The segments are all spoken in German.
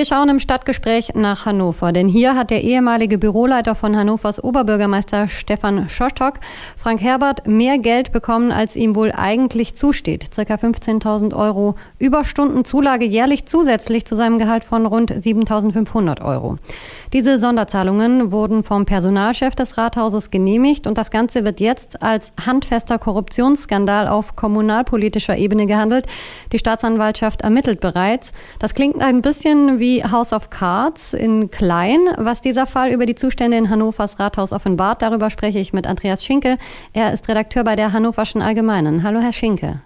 Wir schauen im Stadtgespräch nach Hannover, denn hier hat der ehemalige Büroleiter von Hannovers Oberbürgermeister Stefan Schostock, Frank Herbert, mehr Geld bekommen, als ihm wohl eigentlich zusteht. Circa 15.000 Euro Überstundenzulage jährlich zusätzlich zu seinem Gehalt von rund 7.500 Euro. Diese Sonderzahlungen wurden vom Personalchef des Rathauses genehmigt und das Ganze wird jetzt als handfester Korruptionsskandal auf kommunalpolitischer Ebene gehandelt. Die Staatsanwaltschaft ermittelt bereits. Das klingt ein bisschen wie House of Cards in klein. Was dieser Fall über die Zustände in Hannovers Rathaus offenbart, darüber spreche ich mit Andreas Schinkel. Er ist Redakteur bei der Hannoverschen Allgemeinen. Hallo, Herr Schinkel.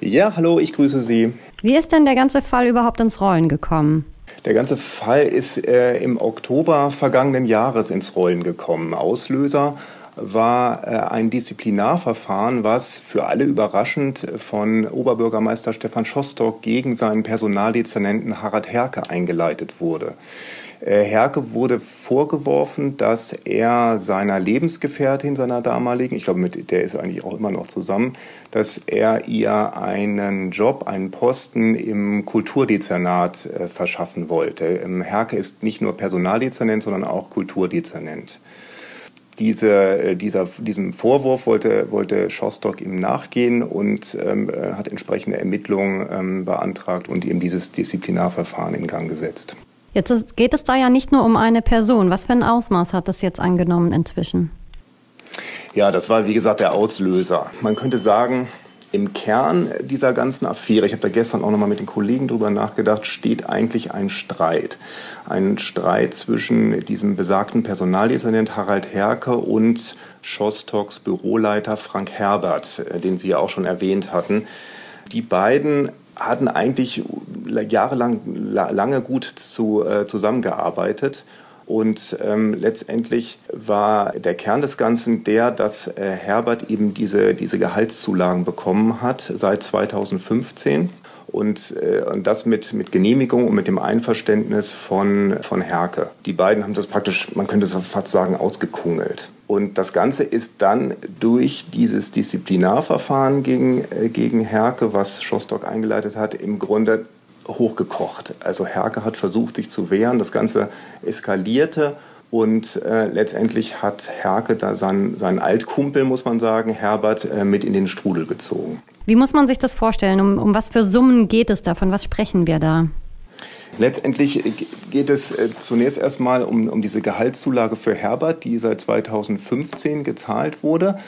Ja, hallo, ich grüße Sie. Wie ist denn der ganze Fall überhaupt ins Rollen gekommen? Der ganze Fall ist äh, im Oktober vergangenen Jahres ins Rollen gekommen. Auslöser war äh, ein Disziplinarverfahren, was für alle überraschend von Oberbürgermeister Stefan Schostock gegen seinen Personaldezernenten Harald Herke eingeleitet wurde. Äh, Herke wurde vorgeworfen, dass er seiner Lebensgefährtin, seiner damaligen, ich glaube, mit der ist er eigentlich auch immer noch zusammen, dass er ihr einen Job, einen Posten im Kulturdezernat äh, verschaffen wollte. Ähm, Herke ist nicht nur Personaldezernent, sondern auch Kulturdezernent. Diese, äh, dieser, diesem Vorwurf wollte, wollte Schostock ihm nachgehen und ähm, hat entsprechende Ermittlungen ähm, beantragt und ihm dieses Disziplinarverfahren in Gang gesetzt. Jetzt geht es da ja nicht nur um eine Person. Was für ein Ausmaß hat das jetzt angenommen inzwischen? Ja, das war wie gesagt der Auslöser. Man könnte sagen, im Kern dieser ganzen Affäre, ich habe da gestern auch nochmal mit den Kollegen drüber nachgedacht, steht eigentlich ein Streit. Ein Streit zwischen diesem besagten Personaldezernent Harald Herke und Schostocks Büroleiter Frank Herbert, äh, den Sie ja auch schon erwähnt hatten. Die beiden hatten eigentlich jahrelang lange gut zu, äh, zusammengearbeitet. Und ähm, letztendlich war der Kern des Ganzen der, dass äh, Herbert eben diese, diese Gehaltszulagen bekommen hat seit 2015 und, äh, und das mit, mit Genehmigung und mit dem Einverständnis von, von Herke. Die beiden haben das praktisch, man könnte es fast sagen, ausgekungelt. Und das Ganze ist dann durch dieses Disziplinarverfahren gegen, äh, gegen Herke, was Schostock eingeleitet hat, im Grunde hochgekocht. Also Herke hat versucht, sich zu wehren. Das Ganze eskalierte und äh, letztendlich hat Herke da seinen, seinen Altkumpel, muss man sagen, Herbert, äh, mit in den Strudel gezogen. Wie muss man sich das vorstellen? Um, um was für Summen geht es da? Von was sprechen wir da? Letztendlich geht es äh, zunächst erstmal um, um diese Gehaltszulage für Herbert, die seit 2015 gezahlt wurde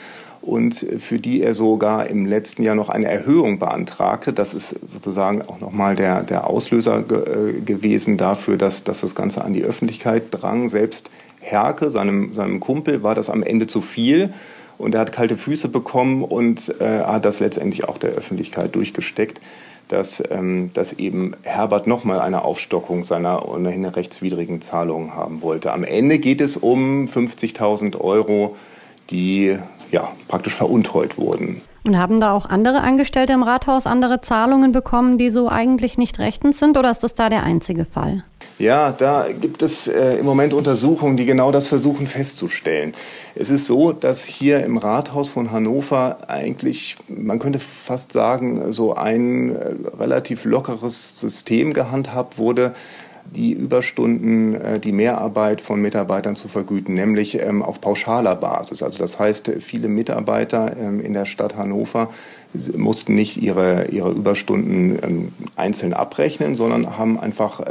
und für die er sogar im letzten Jahr noch eine Erhöhung beantragte. Das ist sozusagen auch nochmal der, der Auslöser ge äh, gewesen dafür, dass, dass das Ganze an die Öffentlichkeit drang. Selbst Herke, seinem, seinem Kumpel, war das am Ende zu viel. Und er hat kalte Füße bekommen und äh, hat das letztendlich auch der Öffentlichkeit durchgesteckt, dass, ähm, dass eben Herbert nochmal eine Aufstockung seiner ohnehin rechtswidrigen Zahlungen haben wollte. Am Ende geht es um 50.000 Euro, die ja, praktisch veruntreut wurden. Und haben da auch andere Angestellte im Rathaus andere Zahlungen bekommen, die so eigentlich nicht rechtens sind, oder ist das da der einzige Fall? Ja, da gibt es äh, im Moment Untersuchungen, die genau das versuchen festzustellen. Es ist so, dass hier im Rathaus von Hannover eigentlich, man könnte fast sagen, so ein äh, relativ lockeres System gehandhabt wurde, die Überstunden, äh, die Mehrarbeit von Mitarbeitern zu vergüten, nämlich ähm, auf pauschaler Basis. Also das heißt, viele Mitarbeiter ähm, in der Stadt Hannover mussten nicht ihre, ihre Überstunden ähm, einzeln abrechnen, sondern haben einfach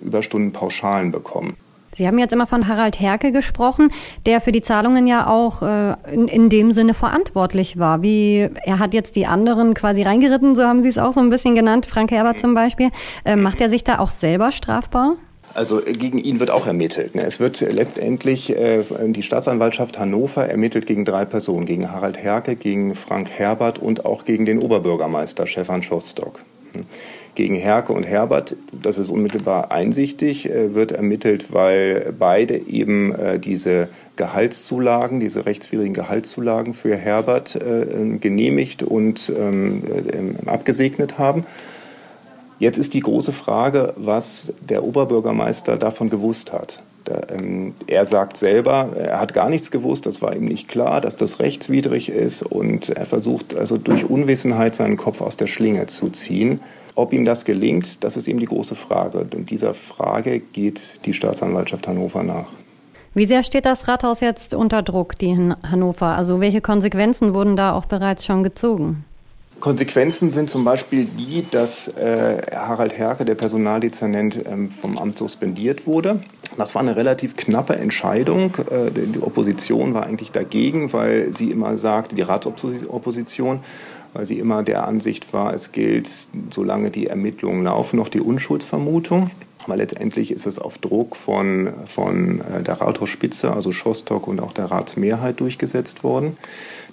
Überstunden pauschalen bekommen. Sie haben jetzt immer von Harald Herke gesprochen, der für die Zahlungen ja auch äh, in, in dem Sinne verantwortlich war. Wie er hat jetzt die anderen quasi reingeritten, so haben Sie es auch so ein bisschen genannt, Frank Herbert zum Beispiel. Äh, macht er sich da auch selber strafbar? Also äh, gegen ihn wird auch ermittelt. Ne? Es wird letztendlich äh, die Staatsanwaltschaft Hannover ermittelt gegen drei Personen, gegen Harald Herke, gegen Frank Herbert und auch gegen den Oberbürgermeister Stefan Schostock. Gegen Herke und Herbert, das ist unmittelbar einsichtig, äh, wird ermittelt, weil beide eben diese Gehaltszulagen, diese rechtswidrigen Gehaltszulagen für Herbert genehmigt und ähm, abgesegnet haben. Jetzt ist die große Frage, was der Oberbürgermeister davon gewusst hat. Ähm, er sagt selber, er hat gar nichts gewusst, das war ihm nicht klar, dass das rechtswidrig ist und er versucht also durch Unwissenheit seinen Kopf aus der Schlinge zu ziehen. Ob ihm das gelingt, das ist eben die große Frage. Und dieser Frage geht die Staatsanwaltschaft Hannover nach. Wie sehr steht das Rathaus jetzt unter Druck, die in Hannover? Also welche Konsequenzen wurden da auch bereits schon gezogen? Konsequenzen sind zum Beispiel die, dass äh, Harald Herke, der Personaldezernent, ähm, vom Amt suspendiert wurde. Das war eine relativ knappe Entscheidung. Äh, die Opposition war eigentlich dagegen, weil sie immer sagte, die Ratsopposition, weil sie immer der Ansicht war, es gilt, solange die Ermittlungen laufen, noch die Unschuldsvermutung. Aber letztendlich ist es auf Druck von, von äh, der Rathausspitze, also Schostok und auch der Ratsmehrheit durchgesetzt worden.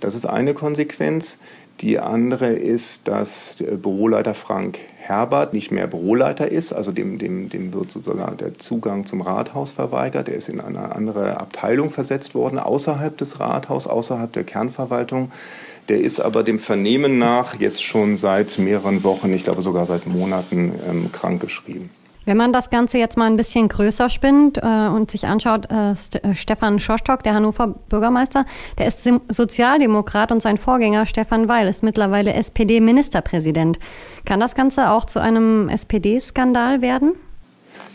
Das ist eine Konsequenz. Die andere ist, dass Büroleiter Frank Herbert nicht mehr Büroleiter ist, also dem, dem, dem wird sozusagen der Zugang zum Rathaus verweigert. Er ist in eine andere Abteilung versetzt worden, außerhalb des Rathaus, außerhalb der Kernverwaltung. Der ist aber dem Vernehmen nach jetzt schon seit mehreren Wochen, ich glaube sogar seit Monaten, ähm, krankgeschrieben. Wenn man das Ganze jetzt mal ein bisschen größer spinnt äh, und sich anschaut, äh, St äh, Stefan Schostock, der Hannover Bürgermeister, der ist Sozialdemokrat und sein Vorgänger Stefan Weil ist mittlerweile SPD-Ministerpräsident. Kann das Ganze auch zu einem SPD-Skandal werden?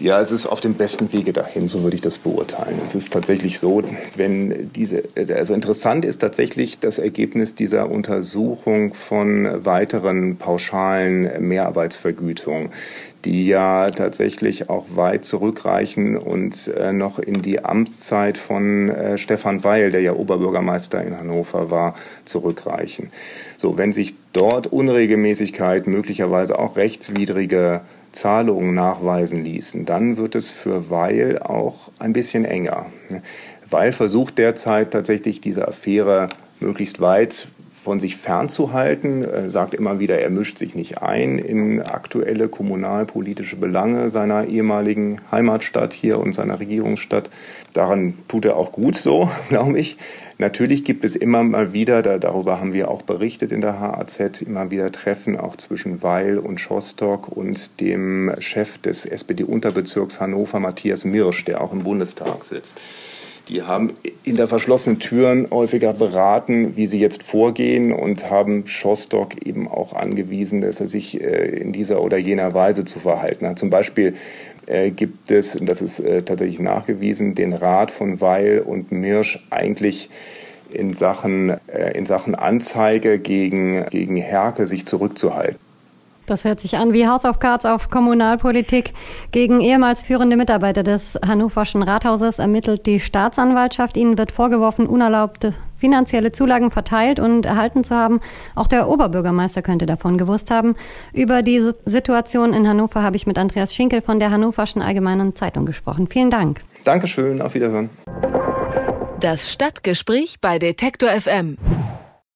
Ja, es ist auf dem besten Wege dahin, so würde ich das beurteilen. Es ist tatsächlich so, wenn diese, also interessant ist tatsächlich das Ergebnis dieser Untersuchung von weiteren pauschalen Mehrarbeitsvergütungen, die ja tatsächlich auch weit zurückreichen und äh, noch in die Amtszeit von äh, Stefan Weil, der ja Oberbürgermeister in Hannover war, zurückreichen. So, wenn sich dort Unregelmäßigkeiten, möglicherweise auch rechtswidrige Zahlungen nachweisen ließen, dann wird es für Weil auch ein bisschen enger. Weil versucht derzeit tatsächlich diese Affäre möglichst weit von sich fernzuhalten, er sagt immer wieder, er mischt sich nicht ein in aktuelle kommunalpolitische Belange seiner ehemaligen Heimatstadt hier und seiner Regierungsstadt. Daran tut er auch gut so, glaube ich. Natürlich gibt es immer mal wieder, da, darüber haben wir auch berichtet in der HAZ, immer wieder Treffen auch zwischen Weil und Schostock und dem Chef des SPD-Unterbezirks Hannover, Matthias Mirsch, der auch im Bundestag sitzt. Die haben in der verschlossenen Türen häufiger beraten, wie sie jetzt vorgehen und haben Schostock eben auch angewiesen, dass er sich äh, in dieser oder jener Weise zu verhalten hat. Zum Beispiel äh, gibt es, und das ist äh, tatsächlich nachgewiesen, den Rat von Weil und Mirsch eigentlich in Sachen, in Sachen Anzeige gegen, gegen Herke sich zurückzuhalten. Das hört sich an wie House of Cards auf Kommunalpolitik. Gegen ehemals führende Mitarbeiter des Hannoverschen Rathauses ermittelt die Staatsanwaltschaft. Ihnen wird vorgeworfen, unerlaubte finanzielle Zulagen verteilt und erhalten zu haben. Auch der Oberbürgermeister könnte davon gewusst haben. Über die Situation in Hannover habe ich mit Andreas Schinkel von der Hannoverschen Allgemeinen Zeitung gesprochen. Vielen Dank. Dankeschön, auf Wiederhören. Das Stadtgespräch bei Detektor FM.